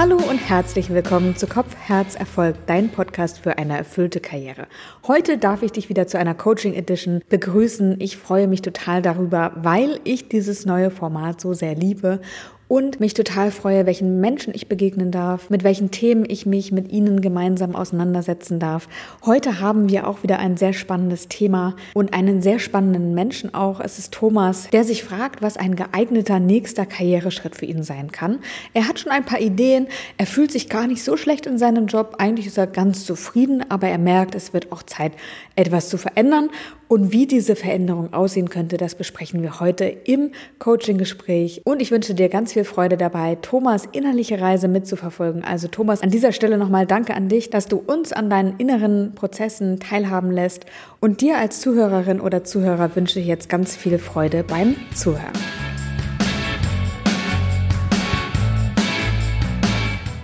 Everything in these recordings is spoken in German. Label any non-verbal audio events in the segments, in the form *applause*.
Hallo und herzlich willkommen zu Kopf, Herz, Erfolg, dein Podcast für eine erfüllte Karriere. Heute darf ich dich wieder zu einer Coaching Edition begrüßen. Ich freue mich total darüber, weil ich dieses neue Format so sehr liebe und mich total freue, welchen Menschen ich begegnen darf, mit welchen Themen ich mich mit ihnen gemeinsam auseinandersetzen darf. Heute haben wir auch wieder ein sehr spannendes Thema und einen sehr spannenden Menschen auch. Es ist Thomas, der sich fragt, was ein geeigneter nächster Karriereschritt für ihn sein kann. Er hat schon ein paar Ideen, er fühlt sich gar nicht so schlecht in seinem Job, eigentlich ist er ganz zufrieden, aber er merkt, es wird auch Zeit, etwas zu verändern und wie diese Veränderung aussehen könnte, das besprechen wir heute im Coaching-Gespräch. Und ich wünsche dir ganz viel Freude dabei, Thomas innerliche Reise mitzuverfolgen. Also Thomas, an dieser Stelle nochmal danke an dich, dass du uns an deinen inneren Prozessen teilhaben lässt. Und dir als Zuhörerin oder Zuhörer wünsche ich jetzt ganz viel Freude beim Zuhören.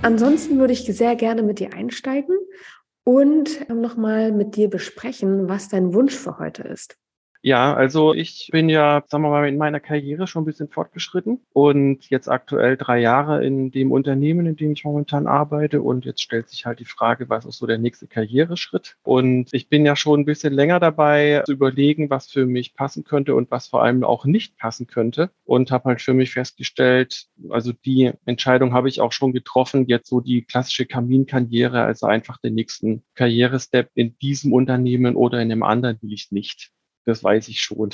Ansonsten würde ich sehr gerne mit dir einsteigen und nochmal mit dir besprechen, was dein Wunsch für heute ist. Ja, also ich bin ja, sagen wir mal, in meiner Karriere schon ein bisschen fortgeschritten und jetzt aktuell drei Jahre in dem Unternehmen, in dem ich momentan arbeite. Und jetzt stellt sich halt die Frage, was ist so der nächste Karriereschritt? Und ich bin ja schon ein bisschen länger dabei zu überlegen, was für mich passen könnte und was vor allem auch nicht passen könnte. Und habe halt für mich festgestellt, also die Entscheidung habe ich auch schon getroffen, jetzt so die klassische Kaminkarriere, also einfach den nächsten Karrierestep in diesem Unternehmen oder in einem anderen will ich nicht. Das weiß ich schon.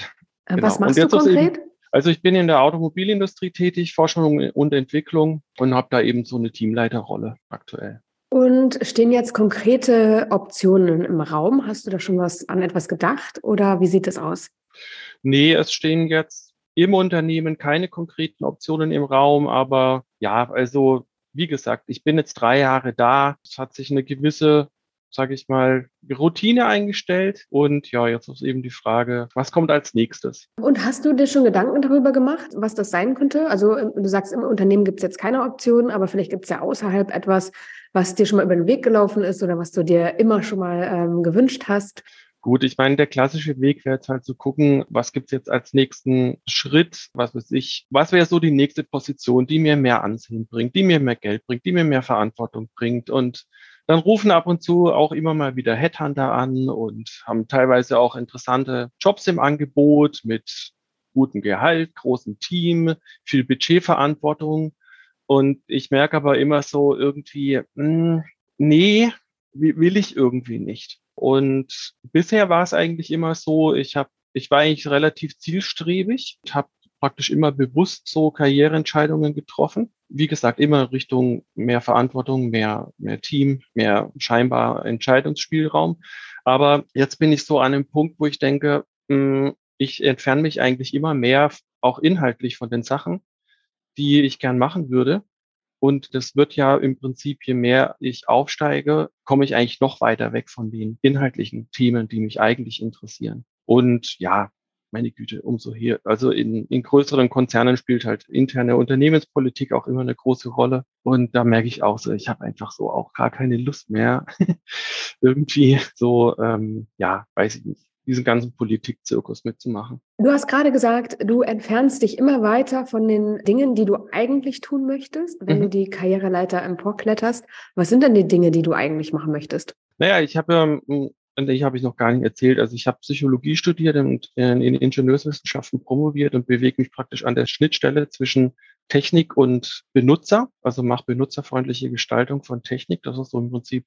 Äh, genau. Was machst du konkret? Eben, also ich bin in der Automobilindustrie tätig, Forschung und Entwicklung und habe da eben so eine Teamleiterrolle aktuell. Und stehen jetzt konkrete Optionen im Raum? Hast du da schon was an etwas gedacht oder wie sieht es aus? Nee, es stehen jetzt im Unternehmen keine konkreten Optionen im Raum, aber ja, also wie gesagt, ich bin jetzt drei Jahre da. Es hat sich eine gewisse sage ich mal, Routine eingestellt. Und ja, jetzt ist eben die Frage, was kommt als nächstes? Und hast du dir schon Gedanken darüber gemacht, was das sein könnte? Also ähm, du sagst, im Unternehmen gibt es jetzt keine Optionen, aber vielleicht gibt es ja außerhalb etwas, was dir schon mal über den Weg gelaufen ist oder was du dir immer schon mal ähm, gewünscht hast. Gut, ich meine, der klassische Weg wäre jetzt halt zu gucken, was gibt's jetzt als nächsten Schritt, was weiß ich, was wäre so die nächste Position, die mir mehr Ansehen bringt, die mir mehr Geld bringt, die mir mehr Verantwortung bringt und dann rufen ab und zu auch immer mal wieder Headhunter an und haben teilweise auch interessante Jobs im Angebot mit gutem Gehalt, großem Team, viel Budgetverantwortung. Und ich merke aber immer so irgendwie, mh, hm, nee, will ich irgendwie nicht. Und bisher war es eigentlich immer so, ich habe ich war eigentlich relativ zielstrebig, habe praktisch immer bewusst so Karriereentscheidungen getroffen. Wie gesagt, immer Richtung mehr Verantwortung, mehr, mehr Team, mehr scheinbar Entscheidungsspielraum. Aber jetzt bin ich so an einem Punkt, wo ich denke, hm, ich entferne mich eigentlich immer mehr auch inhaltlich von den Sachen, die ich gern machen würde. Und das wird ja im Prinzip, je mehr ich aufsteige, komme ich eigentlich noch weiter weg von den inhaltlichen Themen, die mich eigentlich interessieren. Und ja, meine Güte, umso hier. Also in, in größeren Konzernen spielt halt interne Unternehmenspolitik auch immer eine große Rolle. Und da merke ich auch so, ich habe einfach so auch gar keine Lust mehr, *laughs* irgendwie so, ähm, ja, weiß ich nicht, diesen ganzen Politikzirkus mitzumachen. Du hast gerade gesagt, du entfernst dich immer weiter von den Dingen, die du eigentlich tun möchtest, wenn mhm. du die Karriereleiter emporkletterst. Was sind denn die Dinge, die du eigentlich machen möchtest? Naja, ich habe ähm, und ich habe ich noch gar nicht erzählt. Also ich habe Psychologie studiert und in Ingenieurswissenschaften promoviert und bewege mich praktisch an der Schnittstelle zwischen Technik und Benutzer, also mache benutzerfreundliche Gestaltung von Technik. Das ist so im Prinzip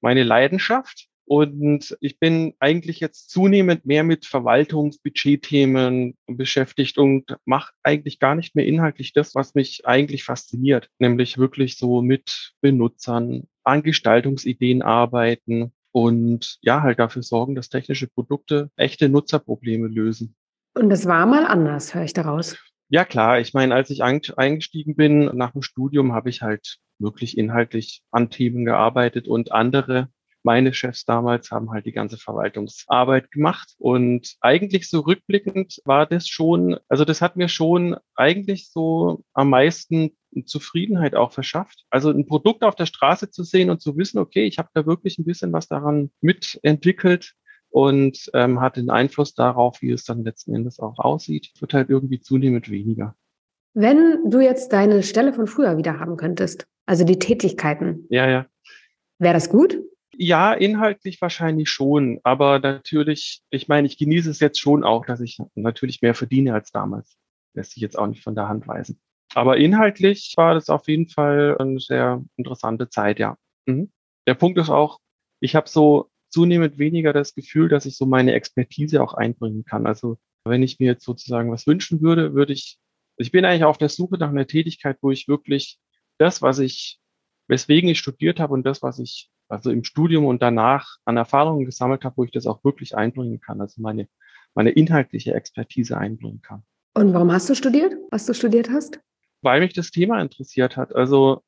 meine Leidenschaft. Und ich bin eigentlich jetzt zunehmend mehr mit Verwaltungsbudgetthemen beschäftigt und mache eigentlich gar nicht mehr inhaltlich das, was mich eigentlich fasziniert, nämlich wirklich so mit Benutzern an Gestaltungsideen arbeiten, und ja, halt dafür sorgen, dass technische Produkte echte Nutzerprobleme lösen. Und das war mal anders, höre ich daraus. Ja, klar. Ich meine, als ich eingestiegen bin nach dem Studium, habe ich halt wirklich inhaltlich an Themen gearbeitet und andere meine Chefs damals haben halt die ganze Verwaltungsarbeit gemacht. Und eigentlich so rückblickend war das schon, also das hat mir schon eigentlich so am meisten Zufriedenheit auch verschafft. Also ein Produkt auf der Straße zu sehen und zu wissen, okay, ich habe da wirklich ein bisschen was daran mitentwickelt und ähm, hat den Einfluss darauf, wie es dann letzten Endes auch aussieht, wird halt irgendwie zunehmend weniger. Wenn du jetzt deine Stelle von früher wieder haben könntest, Also die Tätigkeiten. Ja, ja. Wäre das gut? Ja, inhaltlich wahrscheinlich schon, aber natürlich, ich meine, ich genieße es jetzt schon auch, dass ich natürlich mehr verdiene als damals. Lässt sich jetzt auch nicht von der Hand weisen. Aber inhaltlich war das auf jeden Fall eine sehr interessante Zeit, ja. Mhm. Der Punkt ist auch, ich habe so zunehmend weniger das Gefühl, dass ich so meine Expertise auch einbringen kann. Also wenn ich mir jetzt sozusagen was wünschen würde, würde ich, ich bin eigentlich auf der Suche nach einer Tätigkeit, wo ich wirklich das, was ich, weswegen ich studiert habe und das, was ich also im Studium und danach an Erfahrungen gesammelt habe, wo ich das auch wirklich einbringen kann, also meine, meine inhaltliche Expertise einbringen kann. Und warum hast du studiert, was du studiert hast? Weil mich das Thema interessiert hat. Also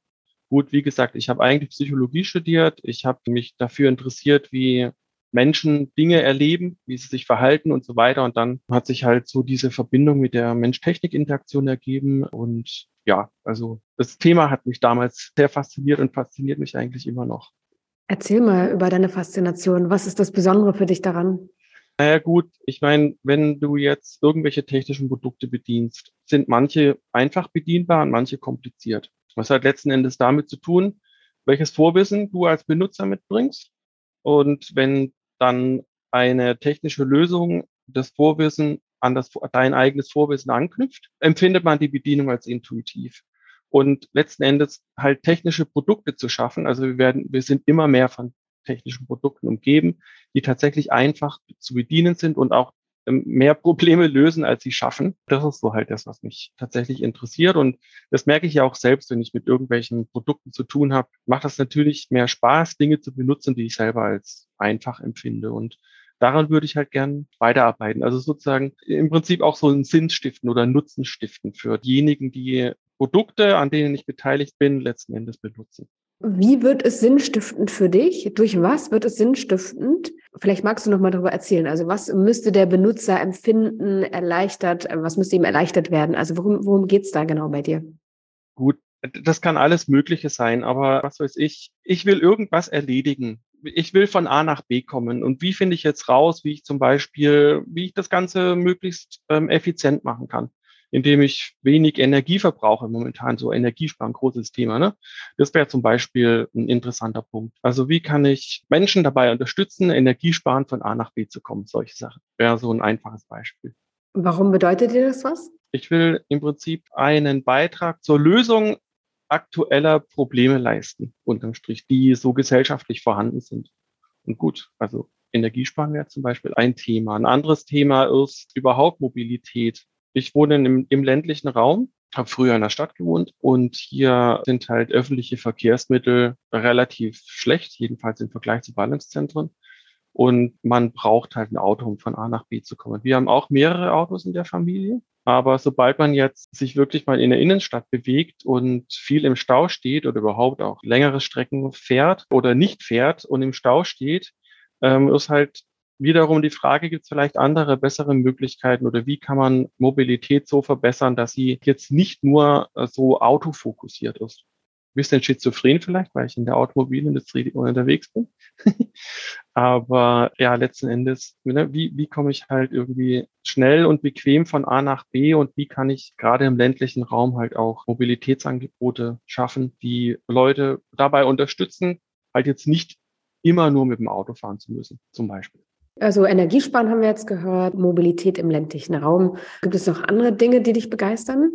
gut, wie gesagt, ich habe eigentlich Psychologie studiert. Ich habe mich dafür interessiert, wie Menschen Dinge erleben, wie sie sich verhalten und so weiter. Und dann hat sich halt so diese Verbindung mit der Mensch-Technik-Interaktion ergeben. Und ja, also das Thema hat mich damals sehr fasziniert und fasziniert mich eigentlich immer noch. Erzähl mal über deine Faszination. Was ist das Besondere für dich daran? Naja gut, ich meine, wenn du jetzt irgendwelche technischen Produkte bedienst, sind manche einfach bedienbar und manche kompliziert. Was hat letzten Endes damit zu tun, welches Vorwissen du als Benutzer mitbringst. Und wenn dann eine technische Lösung das Vorwissen an das, dein eigenes Vorwissen anknüpft, empfindet man die Bedienung als intuitiv und letzten Endes halt technische Produkte zu schaffen. Also wir werden, wir sind immer mehr von technischen Produkten umgeben, die tatsächlich einfach zu bedienen sind und auch ähm, mehr Probleme lösen, als sie schaffen. Das ist so halt das, was mich tatsächlich interessiert. Und das merke ich ja auch selbst, wenn ich mit irgendwelchen Produkten zu tun habe, macht das natürlich mehr Spaß, Dinge zu benutzen, die ich selber als einfach empfinde. Und daran würde ich halt gern weiterarbeiten. Also sozusagen im Prinzip auch so einen Sinn stiften oder Nutzen stiften für diejenigen, die Produkte, an denen ich beteiligt bin, letzten Endes benutzen. Wie wird es sinnstiftend für dich? Durch was wird es sinnstiftend? Vielleicht magst du noch mal darüber erzählen. Also was müsste der Benutzer empfinden, erleichtert, was müsste ihm erleichtert werden? Also worum, worum geht es da genau bei dir? Gut, das kann alles Mögliche sein, aber was weiß ich, ich will irgendwas erledigen. Ich will von A nach B kommen. Und wie finde ich jetzt raus, wie ich zum Beispiel, wie ich das Ganze möglichst ähm, effizient machen kann? Indem ich wenig Energie verbrauche. Momentan so Energiesparen, großes Thema. Ne? Das wäre zum Beispiel ein interessanter Punkt. Also wie kann ich Menschen dabei unterstützen, Energiesparen von A nach B zu kommen? Solche Sachen wäre so ein einfaches Beispiel. Warum bedeutet dir das was? Ich will im Prinzip einen Beitrag zur Lösung aktueller Probleme leisten, unterm Strich, die so gesellschaftlich vorhanden sind. Und gut, also Energiesparen wäre zum Beispiel ein Thema. Ein anderes Thema ist überhaupt Mobilität. Ich wohne im, im ländlichen Raum, habe früher in der Stadt gewohnt und hier sind halt öffentliche Verkehrsmittel relativ schlecht, jedenfalls im Vergleich zu Ballungszentren. Und man braucht halt ein Auto, um von A nach B zu kommen. Wir haben auch mehrere Autos in der Familie. Aber sobald man jetzt sich wirklich mal in der Innenstadt bewegt und viel im Stau steht oder überhaupt auch längere Strecken fährt oder nicht fährt und im Stau steht, ähm, ist halt wiederum die Frage, gibt es vielleicht andere, bessere Möglichkeiten oder wie kann man Mobilität so verbessern, dass sie jetzt nicht nur äh, so autofokussiert ist? Ein bisschen schizophren vielleicht, weil ich in der Automobilindustrie unterwegs bin. *laughs* Aber ja, letzten Endes, ne, wie, wie komme ich halt irgendwie schnell und bequem von A nach B und wie kann ich gerade im ländlichen Raum halt auch Mobilitätsangebote schaffen, die Leute dabei unterstützen, halt jetzt nicht immer nur mit dem Auto fahren zu müssen, zum Beispiel. Also Energiesparen haben wir jetzt gehört, Mobilität im ländlichen Raum. Gibt es noch andere Dinge, die dich begeistern?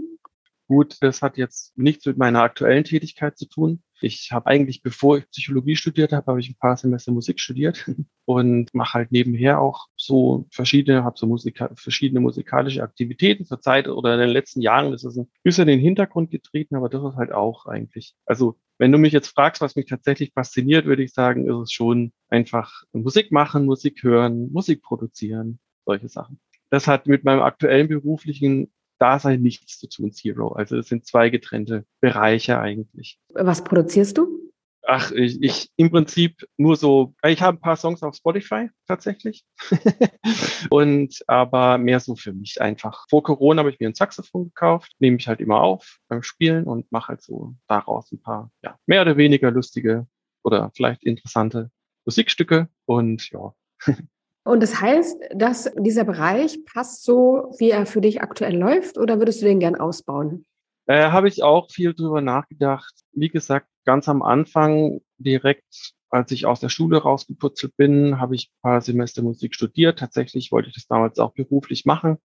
Gut, das hat jetzt nichts mit meiner aktuellen Tätigkeit zu tun. Ich habe eigentlich, bevor ich Psychologie studiert habe, habe ich ein paar Semester Musik studiert *laughs* und mache halt nebenher auch so verschiedene, habe so Musika verschiedene musikalische Aktivitäten zur Zeit oder in den letzten Jahren ist es ein bisschen in den Hintergrund getreten, aber das ist halt auch eigentlich. Also wenn du mich jetzt fragst, was mich tatsächlich fasziniert, würde ich sagen, ist es schon einfach Musik machen, Musik hören, Musik produzieren, solche Sachen. Das hat mit meinem aktuellen beruflichen Dasein nichts zu tun, Zero. Also es sind zwei getrennte Bereiche eigentlich. Was produzierst du? Ach, ich, ich im Prinzip nur so, ich habe ein paar Songs auf Spotify tatsächlich. *laughs* und aber mehr so für mich einfach. Vor Corona habe ich mir ein Saxophon gekauft, nehme ich halt immer auf beim Spielen und mache halt so daraus ein paar, ja, mehr oder weniger lustige oder vielleicht interessante Musikstücke und ja. *laughs* Und das heißt, dass dieser Bereich passt so, wie er für dich aktuell läuft, oder würdest du den gern ausbauen? Äh, Habe ich auch viel drüber nachgedacht. Wie gesagt, ganz am Anfang direkt als ich aus der Schule rausgeputzelt bin, habe ich ein paar Semester Musik studiert. Tatsächlich wollte ich das damals auch beruflich machen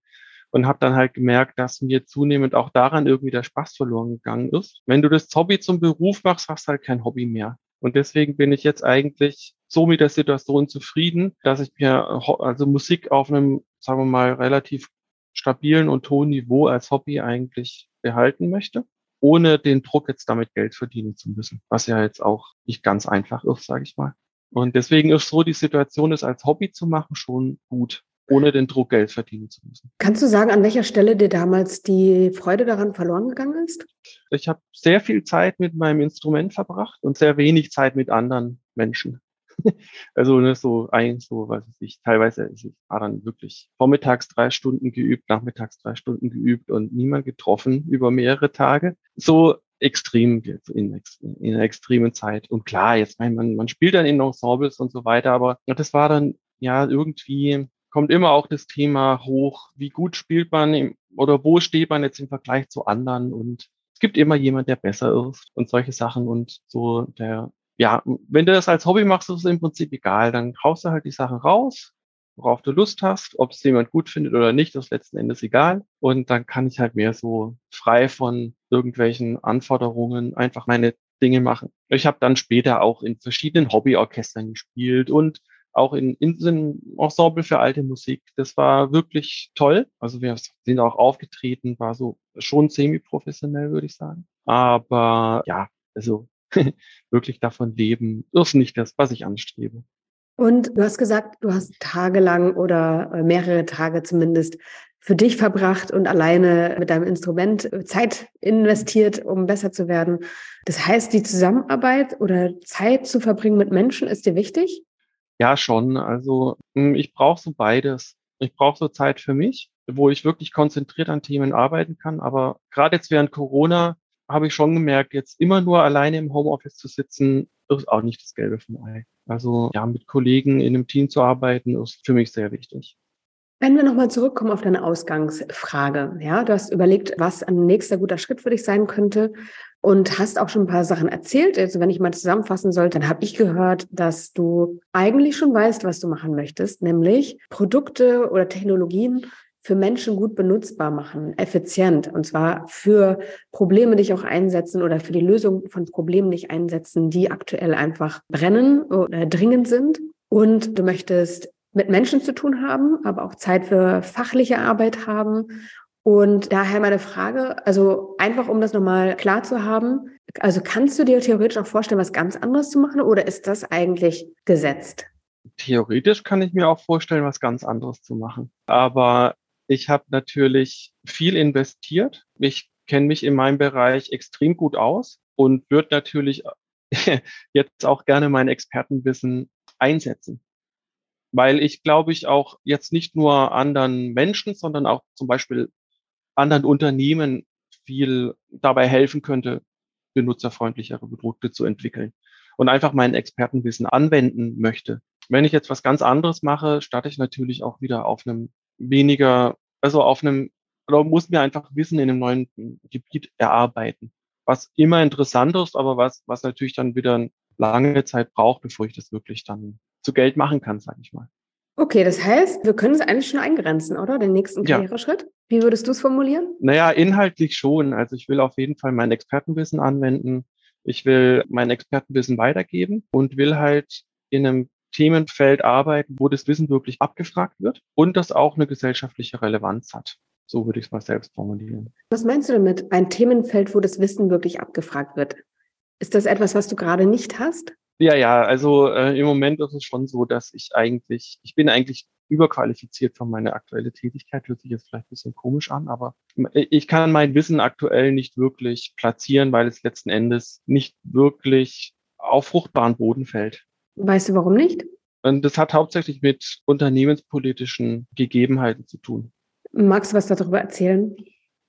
und habe dann halt gemerkt, dass mir zunehmend auch daran irgendwie der Spaß verloren gegangen ist. Wenn du das Hobby zum Beruf machst, hast du halt kein Hobby mehr. Und deswegen bin ich jetzt eigentlich so mit der Situation zufrieden, dass ich mir also Musik auf einem, sagen wir mal, relativ stabilen und hohen Niveau als Hobby eigentlich behalten möchte ohne den Druck jetzt damit Geld verdienen zu müssen, was ja jetzt auch nicht ganz einfach ist, sage ich mal. Und deswegen ist so die Situation, es als Hobby zu machen, schon gut, ohne den Druck Geld verdienen zu müssen. Kannst du sagen, an welcher Stelle dir damals die Freude daran verloren gegangen ist? Ich habe sehr viel Zeit mit meinem Instrument verbracht und sehr wenig Zeit mit anderen Menschen. *laughs* Also ne, so eigentlich so, was weiß ich, teilweise ich war dann wirklich vormittags drei Stunden geübt, nachmittags drei Stunden geübt und niemand getroffen über mehrere Tage. So extrem in, in einer extremen Zeit. Und klar, jetzt mein, man, man spielt dann in Ensembles und so weiter, aber das war dann ja irgendwie kommt immer auch das Thema hoch, wie gut spielt man im, oder wo steht man jetzt im Vergleich zu anderen und es gibt immer jemand, der besser ist und solche Sachen und so der ja, wenn du das als Hobby machst, ist es im Prinzip egal. Dann haust du halt die Sachen raus, worauf du Lust hast. Ob es jemand gut findet oder nicht, ist letzten Endes egal. Und dann kann ich halt mehr so frei von irgendwelchen Anforderungen einfach meine Dinge machen. Ich habe dann später auch in verschiedenen Hobbyorchestern gespielt und auch in, in in Ensemble für alte Musik. Das war wirklich toll. Also wir sind auch aufgetreten, war so schon semi-professionell, würde ich sagen. Aber ja, also *laughs* wirklich davon leben, ist nicht das, was ich anstrebe. Und du hast gesagt, du hast tagelang oder äh, mehrere Tage zumindest für dich verbracht und alleine mit deinem Instrument äh, Zeit investiert, um besser zu werden. Das heißt, die Zusammenarbeit oder Zeit zu verbringen mit Menschen ist dir wichtig? Ja, schon. Also hm, ich brauche so beides. Ich brauche so Zeit für mich, wo ich wirklich konzentriert an Themen arbeiten kann. Aber gerade jetzt während Corona habe ich schon gemerkt, jetzt immer nur alleine im Homeoffice zu sitzen, ist auch nicht das Gelbe vom Ei. Also ja, mit Kollegen in einem Team zu arbeiten, ist für mich sehr wichtig. Wenn wir nochmal zurückkommen auf deine Ausgangsfrage, ja, du hast überlegt, was ein nächster guter Schritt für dich sein könnte und hast auch schon ein paar Sachen erzählt. Also wenn ich mal zusammenfassen sollte, dann habe ich gehört, dass du eigentlich schon weißt, was du machen möchtest, nämlich Produkte oder Technologien für Menschen gut benutzbar machen, effizient. Und zwar für Probleme dich auch einsetzen oder für die Lösung von Problemen dich einsetzen, die aktuell einfach brennen oder dringend sind. Und du möchtest mit Menschen zu tun haben, aber auch Zeit für fachliche Arbeit haben. Und daher meine Frage, also einfach um das nochmal klar zu haben, also kannst du dir theoretisch auch vorstellen, was ganz anderes zu machen oder ist das eigentlich gesetzt? Theoretisch kann ich mir auch vorstellen, was ganz anderes zu machen. Aber ich habe natürlich viel investiert. Ich kenne mich in meinem Bereich extrem gut aus und würde natürlich *laughs* jetzt auch gerne mein Expertenwissen einsetzen. Weil ich glaube ich auch jetzt nicht nur anderen Menschen, sondern auch zum Beispiel anderen Unternehmen viel dabei helfen könnte, benutzerfreundlichere Produkte zu entwickeln und einfach mein Expertenwissen anwenden möchte. Wenn ich jetzt was ganz anderes mache, starte ich natürlich auch wieder auf einem weniger, also auf einem, oder muss mir einfach Wissen in einem neuen Gebiet erarbeiten. Was immer interessant ist, aber was, was natürlich dann wieder lange Zeit braucht, bevor ich das wirklich dann zu Geld machen kann, sage ich mal. Okay, das heißt, wir können es eigentlich schon eingrenzen, oder? Den nächsten Karriereschritt? Ja. Wie würdest du es formulieren? Naja, inhaltlich schon. Also ich will auf jeden Fall mein Expertenwissen anwenden. Ich will mein Expertenwissen weitergeben und will halt in einem Themenfeld arbeiten, wo das Wissen wirklich abgefragt wird und das auch eine gesellschaftliche Relevanz hat. So würde ich es mal selbst formulieren. Was meinst du damit? Ein Themenfeld, wo das Wissen wirklich abgefragt wird? Ist das etwas, was du gerade nicht hast? Ja, ja, also äh, im Moment ist es schon so, dass ich eigentlich, ich bin eigentlich überqualifiziert für meine aktuelle Tätigkeit, hört sich jetzt vielleicht ein bisschen komisch an, aber ich kann mein Wissen aktuell nicht wirklich platzieren, weil es letzten Endes nicht wirklich auf fruchtbaren Boden fällt. Weißt du, warum nicht? Und das hat hauptsächlich mit unternehmenspolitischen Gegebenheiten zu tun. Magst du was darüber erzählen?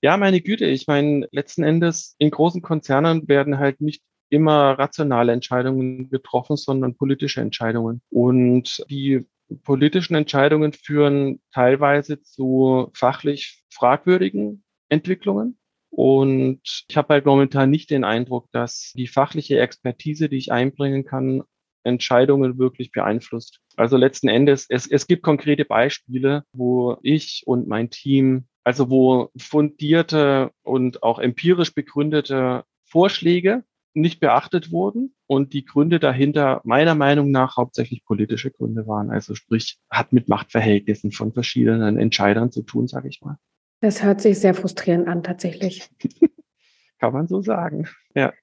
Ja, meine Güte, ich meine, letzten Endes in großen Konzernen werden halt nicht immer rationale Entscheidungen getroffen, sondern politische Entscheidungen. Und die politischen Entscheidungen führen teilweise zu fachlich fragwürdigen Entwicklungen Und ich habe halt momentan nicht den Eindruck, dass die fachliche Expertise, die ich einbringen kann, Entscheidungen wirklich beeinflusst. Also letzten Endes, es, es gibt konkrete Beispiele, wo ich und mein Team, also wo fundierte und auch empirisch begründete Vorschläge nicht beachtet wurden und die Gründe dahinter meiner Meinung nach hauptsächlich politische Gründe waren. Also sprich, hat mit Machtverhältnissen von verschiedenen Entscheidern zu tun, sage ich mal. Das hört sich sehr frustrierend an, tatsächlich. *laughs* Kann man so sagen, ja.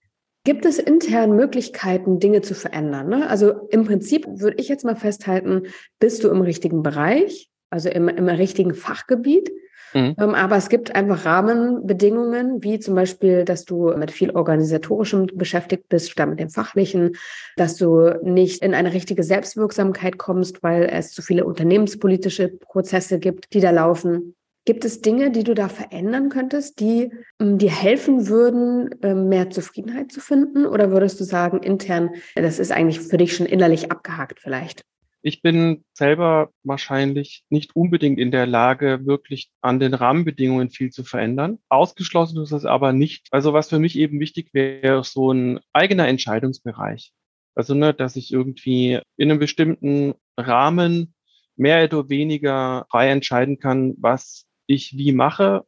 Gibt es intern Möglichkeiten, Dinge zu verändern? Ne? Also im Prinzip würde ich jetzt mal festhalten, bist du im richtigen Bereich, also im, im richtigen Fachgebiet. Mhm. Ähm, aber es gibt einfach Rahmenbedingungen, wie zum Beispiel, dass du mit viel organisatorischem beschäftigt bist, statt mit dem fachlichen, dass du nicht in eine richtige Selbstwirksamkeit kommst, weil es zu viele unternehmenspolitische Prozesse gibt, die da laufen. Gibt es Dinge, die du da verändern könntest, die ähm, dir helfen würden, ähm, mehr Zufriedenheit zu finden? Oder würdest du sagen, intern, das ist eigentlich für dich schon innerlich abgehakt vielleicht? Ich bin selber wahrscheinlich nicht unbedingt in der Lage, wirklich an den Rahmenbedingungen viel zu verändern. Ausgeschlossen ist es aber nicht. Also was für mich eben wichtig wäre, so ein eigener Entscheidungsbereich. Also, ne, dass ich irgendwie in einem bestimmten Rahmen mehr oder weniger frei entscheiden kann, was ich wie mache,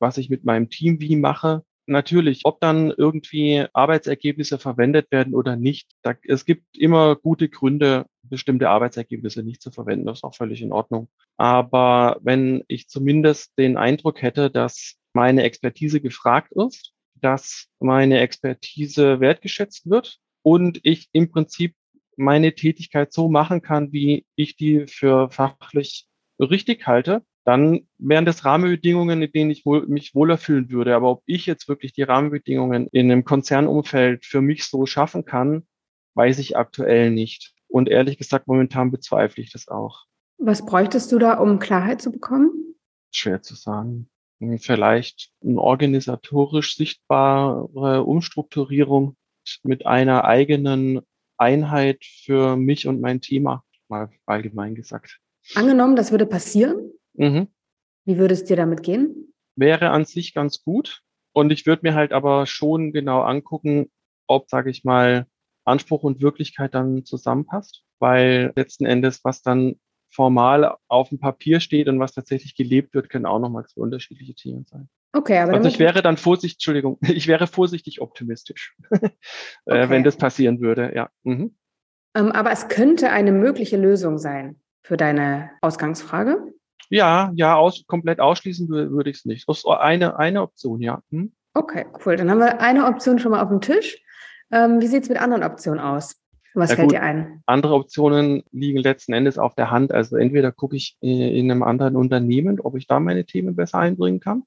was ich mit meinem Team wie mache. Natürlich, ob dann irgendwie Arbeitsergebnisse verwendet werden oder nicht, da, es gibt immer gute Gründe, bestimmte Arbeitsergebnisse nicht zu verwenden. Das ist auch völlig in Ordnung. Aber wenn ich zumindest den Eindruck hätte, dass meine Expertise gefragt ist, dass meine Expertise wertgeschätzt wird und ich im Prinzip meine Tätigkeit so machen kann, wie ich die für fachlich richtig halte, dann wären das Rahmenbedingungen, in denen ich wohl, mich wohler fühlen würde. Aber ob ich jetzt wirklich die Rahmenbedingungen in einem Konzernumfeld für mich so schaffen kann, weiß ich aktuell nicht. Und ehrlich gesagt, momentan bezweifle ich das auch. Was bräuchtest du da, um Klarheit zu bekommen? Schwer zu sagen. Vielleicht eine organisatorisch sichtbare Umstrukturierung mit einer eigenen Einheit für mich und mein Thema, mal allgemein gesagt. Angenommen, das würde passieren, Mhm. Wie würde es dir damit gehen? Wäre an sich ganz gut. Und ich würde mir halt aber schon genau angucken, ob, sage ich mal, Anspruch und Wirklichkeit dann zusammenpasst. Weil letzten Endes, was dann formal auf dem Papier steht und was tatsächlich gelebt wird, können auch nochmal zwei unterschiedliche Themen sein. Okay, aber also ich wäre dann vorsichtig, Entschuldigung, *laughs* ich wäre vorsichtig optimistisch, *laughs* äh, okay. wenn das passieren würde, ja. Mhm. Ähm, aber es könnte eine mögliche Lösung sein für deine Ausgangsfrage. Ja, ja, aus, komplett ausschließen würde ich es nicht. Das ist eine, eine Option, ja. Hm? Okay, cool. Dann haben wir eine Option schon mal auf dem Tisch. Ähm, wie sieht es mit anderen Optionen aus? Was ja, fällt gut. dir ein? Andere Optionen liegen letzten Endes auf der Hand. Also entweder gucke ich in einem anderen Unternehmen, ob ich da meine Themen besser einbringen kann.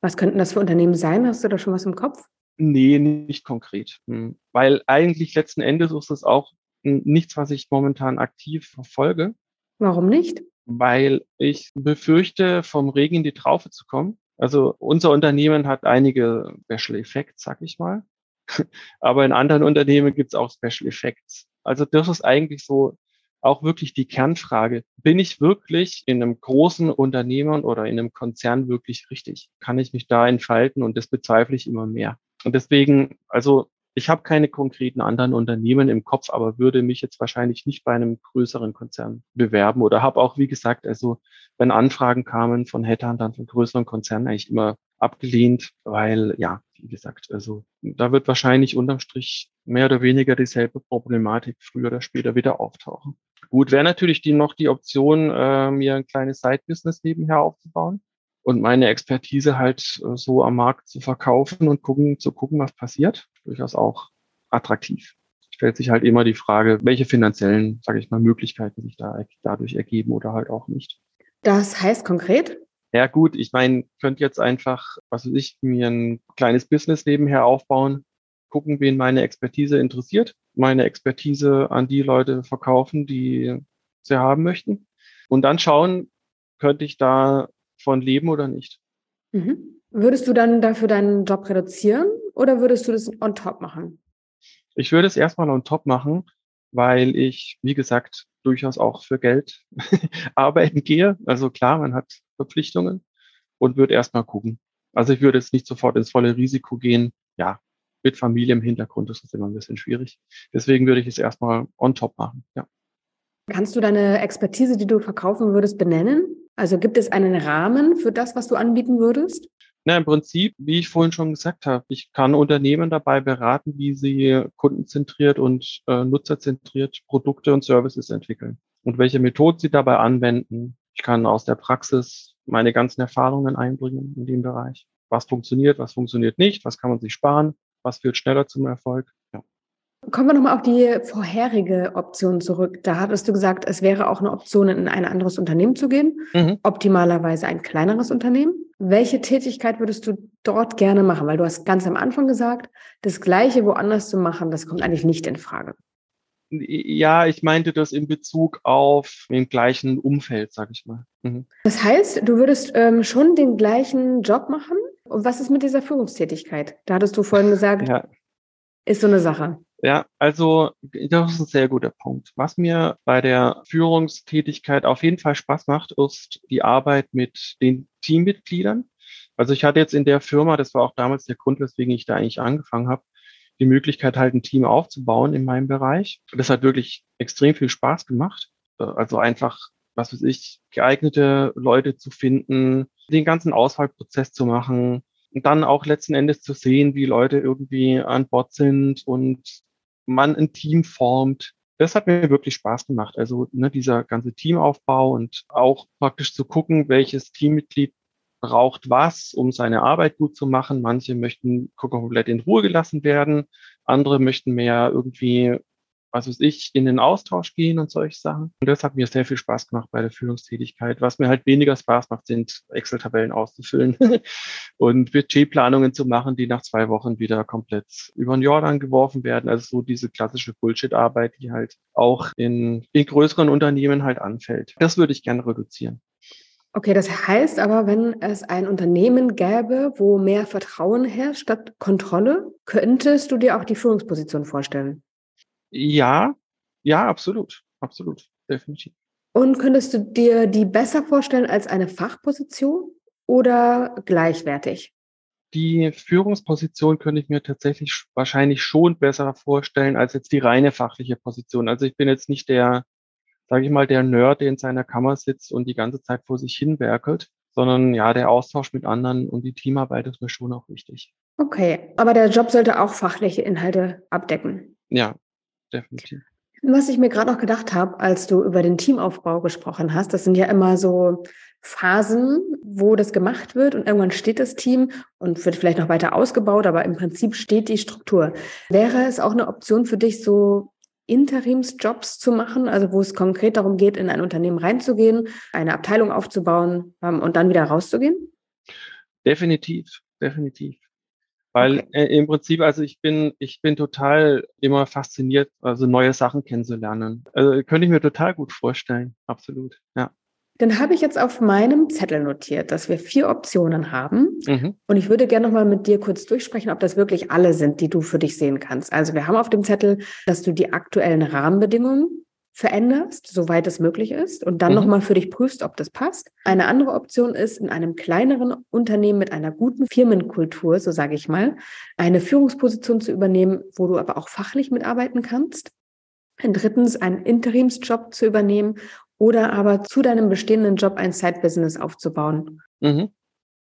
Was könnten das für Unternehmen sein? Hast du da schon was im Kopf? Nee, nicht konkret. Hm. Weil eigentlich letzten Endes ist es auch nichts, was ich momentan aktiv verfolge. Warum nicht? Weil ich befürchte, vom Regen in die Traufe zu kommen. Also unser Unternehmen hat einige Special Effects, sag ich mal. *laughs* Aber in anderen Unternehmen gibt es auch Special Effects. Also das ist eigentlich so auch wirklich die Kernfrage. Bin ich wirklich in einem großen Unternehmen oder in einem Konzern wirklich richtig? Kann ich mich da entfalten? Und das bezweifle ich immer mehr. Und deswegen, also ich habe keine konkreten anderen Unternehmen im Kopf, aber würde mich jetzt wahrscheinlich nicht bei einem größeren Konzern bewerben oder habe auch, wie gesagt, also wenn Anfragen kamen von Headhuntern von größeren Konzernen eigentlich immer abgelehnt, weil ja, wie gesagt, also da wird wahrscheinlich unterm Strich mehr oder weniger dieselbe Problematik früher oder später wieder auftauchen. Gut, wäre natürlich die noch die Option, äh, mir ein kleines Side-Business nebenher aufzubauen und meine Expertise halt äh, so am Markt zu verkaufen und gucken, zu gucken, was passiert. Durchaus auch attraktiv. Stellt sich halt immer die Frage, welche finanziellen, sage ich mal, Möglichkeiten sich da dadurch ergeben oder halt auch nicht. Das heißt konkret? Ja gut, ich meine, könnte jetzt einfach, was weiß ich, mir ein kleines Business nebenher aufbauen, gucken, wen meine Expertise interessiert, meine Expertise an die Leute verkaufen, die sie haben möchten und dann schauen, könnte ich da von leben oder nicht. Mhm. Würdest du dann dafür deinen Job reduzieren oder würdest du das on top machen? Ich würde es erstmal on top machen, weil ich, wie gesagt, durchaus auch für Geld *laughs* arbeiten gehe. Also klar, man hat Verpflichtungen und würde erstmal gucken. Also ich würde jetzt nicht sofort ins volle Risiko gehen. Ja, mit Familie im Hintergrund ist das immer ein bisschen schwierig. Deswegen würde ich es erstmal on top machen. Ja. Kannst du deine Expertise, die du verkaufen würdest, benennen? Also gibt es einen Rahmen für das, was du anbieten würdest? Na, im Prinzip, wie ich vorhin schon gesagt habe, ich kann Unternehmen dabei beraten, wie sie kundenzentriert und äh, nutzerzentriert Produkte und Services entwickeln und welche Methoden sie dabei anwenden. Ich kann aus der Praxis meine ganzen Erfahrungen einbringen in dem Bereich. Was funktioniert, was funktioniert nicht, was kann man sich sparen, was führt schneller zum Erfolg. Kommen wir nochmal auf die vorherige Option zurück. Da hattest du gesagt, es wäre auch eine Option, in ein anderes Unternehmen zu gehen, mhm. optimalerweise ein kleineres Unternehmen. Welche Tätigkeit würdest du dort gerne machen? Weil du hast ganz am Anfang gesagt, das Gleiche woanders zu machen, das kommt eigentlich nicht in Frage. Ja, ich meinte das in Bezug auf den gleichen Umfeld, sag ich mal. Mhm. Das heißt, du würdest ähm, schon den gleichen Job machen? Und was ist mit dieser Führungstätigkeit? Da hattest du vorhin gesagt, ja. ist so eine Sache. Ja, also das ist ein sehr guter Punkt. Was mir bei der Führungstätigkeit auf jeden Fall Spaß macht, ist die Arbeit mit den Teammitgliedern. Also ich hatte jetzt in der Firma, das war auch damals der Grund, weswegen ich da eigentlich angefangen habe, die Möglichkeit, halt ein Team aufzubauen in meinem Bereich. Das hat wirklich extrem viel Spaß gemacht. Also einfach, was weiß ich, geeignete Leute zu finden, den ganzen Auswahlprozess zu machen und dann auch letzten Endes zu sehen, wie Leute irgendwie an Bord sind und man ein Team formt. Das hat mir wirklich Spaß gemacht. Also ne, dieser ganze Teamaufbau und auch praktisch zu gucken, welches Teammitglied braucht was, um seine Arbeit gut zu machen. Manche möchten komplett in Ruhe gelassen werden. Andere möchten mehr irgendwie was weiß ich, in den Austausch gehen und solche Sachen. Und das hat mir sehr viel Spaß gemacht bei der Führungstätigkeit. Was mir halt weniger Spaß macht, sind Excel-Tabellen auszufüllen *laughs* und Budgetplanungen zu machen, die nach zwei Wochen wieder komplett über den Jordan geworfen werden. Also so diese klassische Bullshit-Arbeit, die halt auch in, in größeren Unternehmen halt anfällt. Das würde ich gerne reduzieren. Okay, das heißt aber, wenn es ein Unternehmen gäbe, wo mehr Vertrauen herrscht statt Kontrolle, könntest du dir auch die Führungsposition vorstellen? Ja, ja, absolut, absolut, definitiv. Und könntest du dir die besser vorstellen als eine Fachposition oder gleichwertig? Die Führungsposition könnte ich mir tatsächlich wahrscheinlich schon besser vorstellen als jetzt die reine fachliche Position. Also ich bin jetzt nicht der, sage ich mal, der Nerd, der in seiner Kammer sitzt und die ganze Zeit vor sich hin werkelt, sondern ja, der Austausch mit anderen und die Teamarbeit ist mir schon auch wichtig. Okay, aber der Job sollte auch fachliche Inhalte abdecken. Ja, definitiv. Was ich mir gerade noch gedacht habe, als du über den Teamaufbau gesprochen hast, das sind ja immer so Phasen, wo das gemacht wird und irgendwann steht das Team und wird vielleicht noch weiter ausgebaut, aber im Prinzip steht die Struktur. Wäre es auch eine Option für dich, so Interimsjobs zu machen, also wo es konkret darum geht, in ein Unternehmen reinzugehen, eine Abteilung aufzubauen ähm, und dann wieder rauszugehen? Definitiv, definitiv. Weil okay. äh, im Prinzip, also ich bin, ich bin total immer fasziniert, also neue Sachen kennenzulernen. Also könnte ich mir total gut vorstellen. Absolut. Ja. Dann habe ich jetzt auf meinem Zettel notiert, dass wir vier Optionen haben. Mhm. Und ich würde gerne nochmal mit dir kurz durchsprechen, ob das wirklich alle sind, die du für dich sehen kannst. Also wir haben auf dem Zettel, dass du die aktuellen Rahmenbedingungen veränderst, soweit es möglich ist, und dann mhm. nochmal für dich prüfst, ob das passt. Eine andere Option ist, in einem kleineren Unternehmen mit einer guten Firmenkultur, so sage ich mal, eine Führungsposition zu übernehmen, wo du aber auch fachlich mitarbeiten kannst. Und drittens, einen Interimsjob zu übernehmen oder aber zu deinem bestehenden Job ein Side-Business aufzubauen. Mhm.